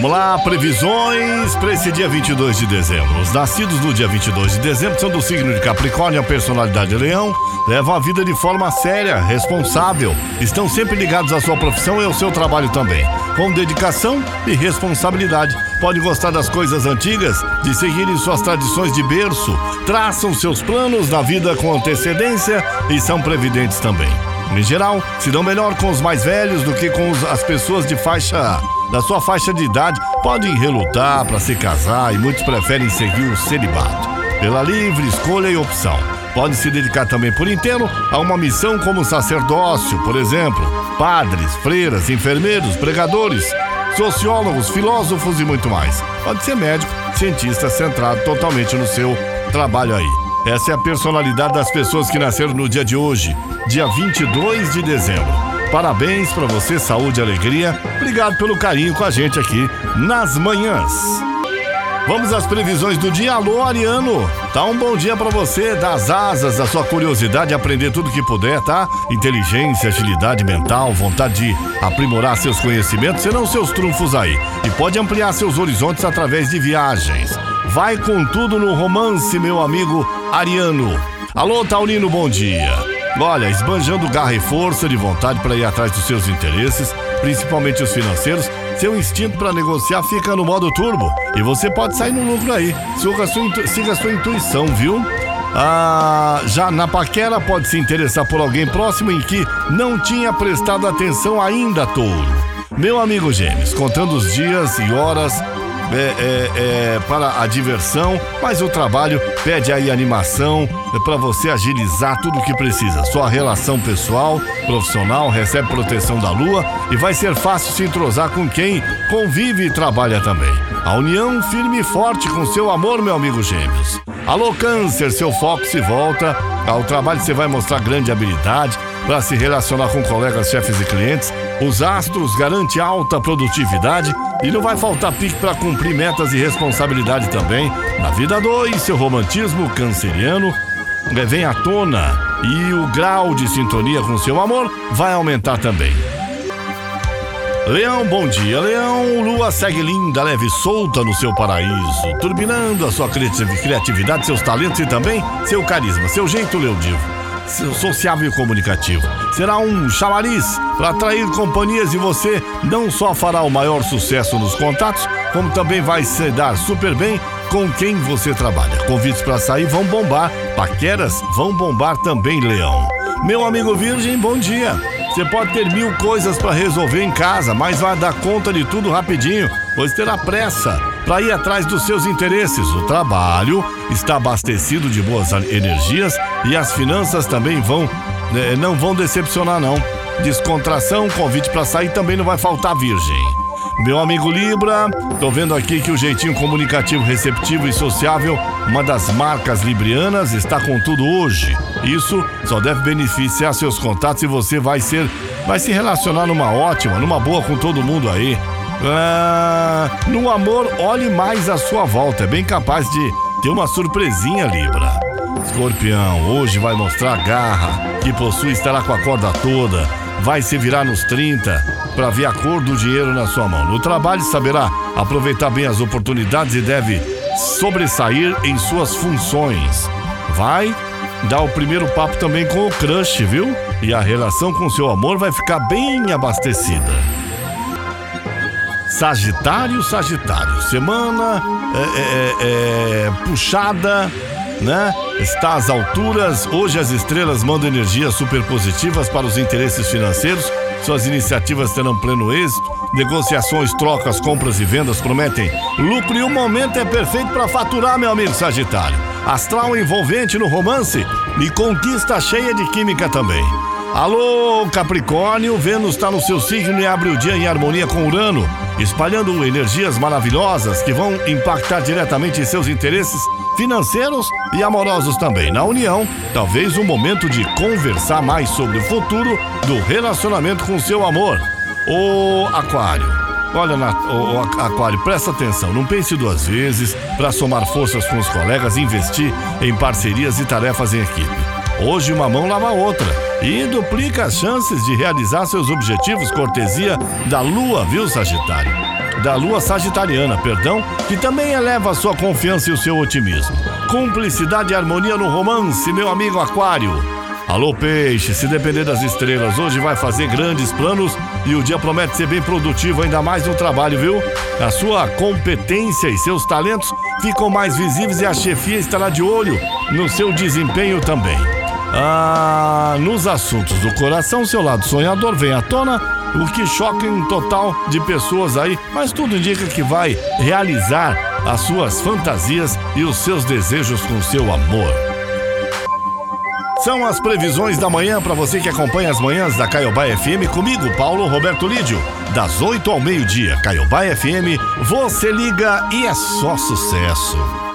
Vamos lá, previsões para esse dia 22 de dezembro. Os nascidos no dia 22 de dezembro são do signo de Capricórnio, a personalidade de Leão, levam a vida de forma séria, responsável, estão sempre ligados à sua profissão e ao seu trabalho também, com dedicação e responsabilidade. Pode gostar das coisas antigas, de seguirem suas tradições de berço, traçam seus planos na vida com antecedência e são previdentes também. Em geral, se dão melhor com os mais velhos do que com as pessoas de faixa da sua faixa de idade podem relutar para se casar e muitos preferem seguir o celibato. Pela livre escolha e opção. Pode se dedicar também por inteiro a uma missão como sacerdócio, por exemplo, padres, freiras, enfermeiros, pregadores, sociólogos, filósofos e muito mais. Pode ser médico, cientista centrado totalmente no seu trabalho aí. Essa é a personalidade das pessoas que nasceram no dia de hoje, dia 22 de dezembro. Parabéns para você, saúde e alegria. Obrigado pelo carinho com a gente aqui nas manhãs. Vamos às previsões do dia. Alô, Ariano. Tá um bom dia para você. Das asas da sua curiosidade, aprender tudo que puder, tá? Inteligência, agilidade mental, vontade de aprimorar seus conhecimentos serão seus trunfos aí. E pode ampliar seus horizontes através de viagens. Vai com tudo no romance, meu amigo Ariano. Alô, Taurino, bom dia. Olha, esbanjando garra e força de vontade para ir atrás dos seus interesses, principalmente os financeiros, seu instinto para negociar fica no modo turbo e você pode sair no lucro aí. Siga a sua, siga a sua intuição, viu? Ah, já na paquera pode se interessar por alguém próximo em que não tinha prestado atenção ainda, touro. Meu amigo Gêmeos, contando os dias e horas é, é, é, para a diversão, mas o trabalho pede aí animação é para você agilizar tudo o que precisa. Sua relação pessoal, profissional, recebe proteção da lua e vai ser fácil se entrosar com quem convive e trabalha também. A união firme e forte com seu amor, meu amigo Gêmeos. Alô, Câncer, seu foco se volta. Ao trabalho você vai mostrar grande habilidade para se relacionar com colegas, chefes e clientes. Os astros garantem alta produtividade e não vai faltar pique para cumprir metas e responsabilidade também. Na vida 2, seu romantismo canceriano vem à tona e o grau de sintonia com seu amor vai aumentar também. Leão, bom dia, Leão. Lua segue linda, leve e solta no seu paraíso, turbinando a sua criatividade, seus talentos e também seu carisma, seu jeito leodivo sociável e comunicativo. Será um chamariz para atrair companhias e você não só fará o maior sucesso nos contatos, como também vai se dar super bem com quem você trabalha. Convites para sair vão bombar, paqueras vão bombar também, Leão. Meu amigo Virgem, bom dia. Você pode ter mil coisas para resolver em casa, mas vai dar conta de tudo rapidinho, pois terá pressa para ir atrás dos seus interesses. O trabalho está abastecido de boas energias e as finanças também vão né, não vão decepcionar não. Descontração, convite para sair também não vai faltar, virgem. Meu amigo Libra, tô vendo aqui que o jeitinho comunicativo, receptivo e sociável, uma das marcas librianas, está com tudo hoje. Isso só deve beneficiar seus contatos e você vai ser, vai se relacionar numa ótima, numa boa com todo mundo aí. Ah, no amor, olhe mais à sua volta. É bem capaz de ter uma surpresinha, Libra. Escorpião, hoje vai mostrar garra que possui, estará com a corda toda. Vai se virar nos 30 para ver a cor do dinheiro na sua mão. No trabalho, saberá aproveitar bem as oportunidades e deve sobressair em suas funções. Vai dar o primeiro papo também com o crush, viu? E a relação com seu amor vai ficar bem abastecida. Sagitário, Sagitário. Semana é, é, é, puxada, né? Está às alturas. Hoje as estrelas mandam energias super positivas para os interesses financeiros. Suas iniciativas terão pleno êxito. Negociações, trocas, compras e vendas prometem lucro e o momento é perfeito para faturar, meu amigo Sagitário. Astral envolvente no romance e conquista cheia de química também. Alô, Capricórnio, Vênus está no seu signo e abre o dia em harmonia com Urano espalhando energias maravilhosas que vão impactar diretamente em seus interesses financeiros e amorosos também. Na união, talvez o momento de conversar mais sobre o futuro do relacionamento com seu amor. O Aquário. Olha, o Aquário, presta atenção, não pense duas vezes para somar forças com os colegas e investir em parcerias e tarefas em equipe. Hoje uma mão lava a outra e duplica as chances de realizar seus objetivos cortesia da lua, viu, Sagitário? da lua sagitariana, perdão, que também eleva a sua confiança e o seu otimismo. Cumplicidade e harmonia no romance, meu amigo Aquário. Alô, peixe, se depender das estrelas, hoje vai fazer grandes planos e o dia promete ser bem produtivo, ainda mais no trabalho, viu? A sua competência e seus talentos ficam mais visíveis e a chefia estará de olho no seu desempenho também. Ah, nos assuntos do coração, seu lado sonhador vem à tona, o que choca em total de pessoas aí, mas tudo indica que vai realizar as suas fantasias e os seus desejos com seu amor. São as previsões da manhã para você que acompanha as manhãs da Caiobá FM comigo, Paulo Roberto Lídio. Das 8 ao meio-dia, Caiobá FM, você liga e é só sucesso.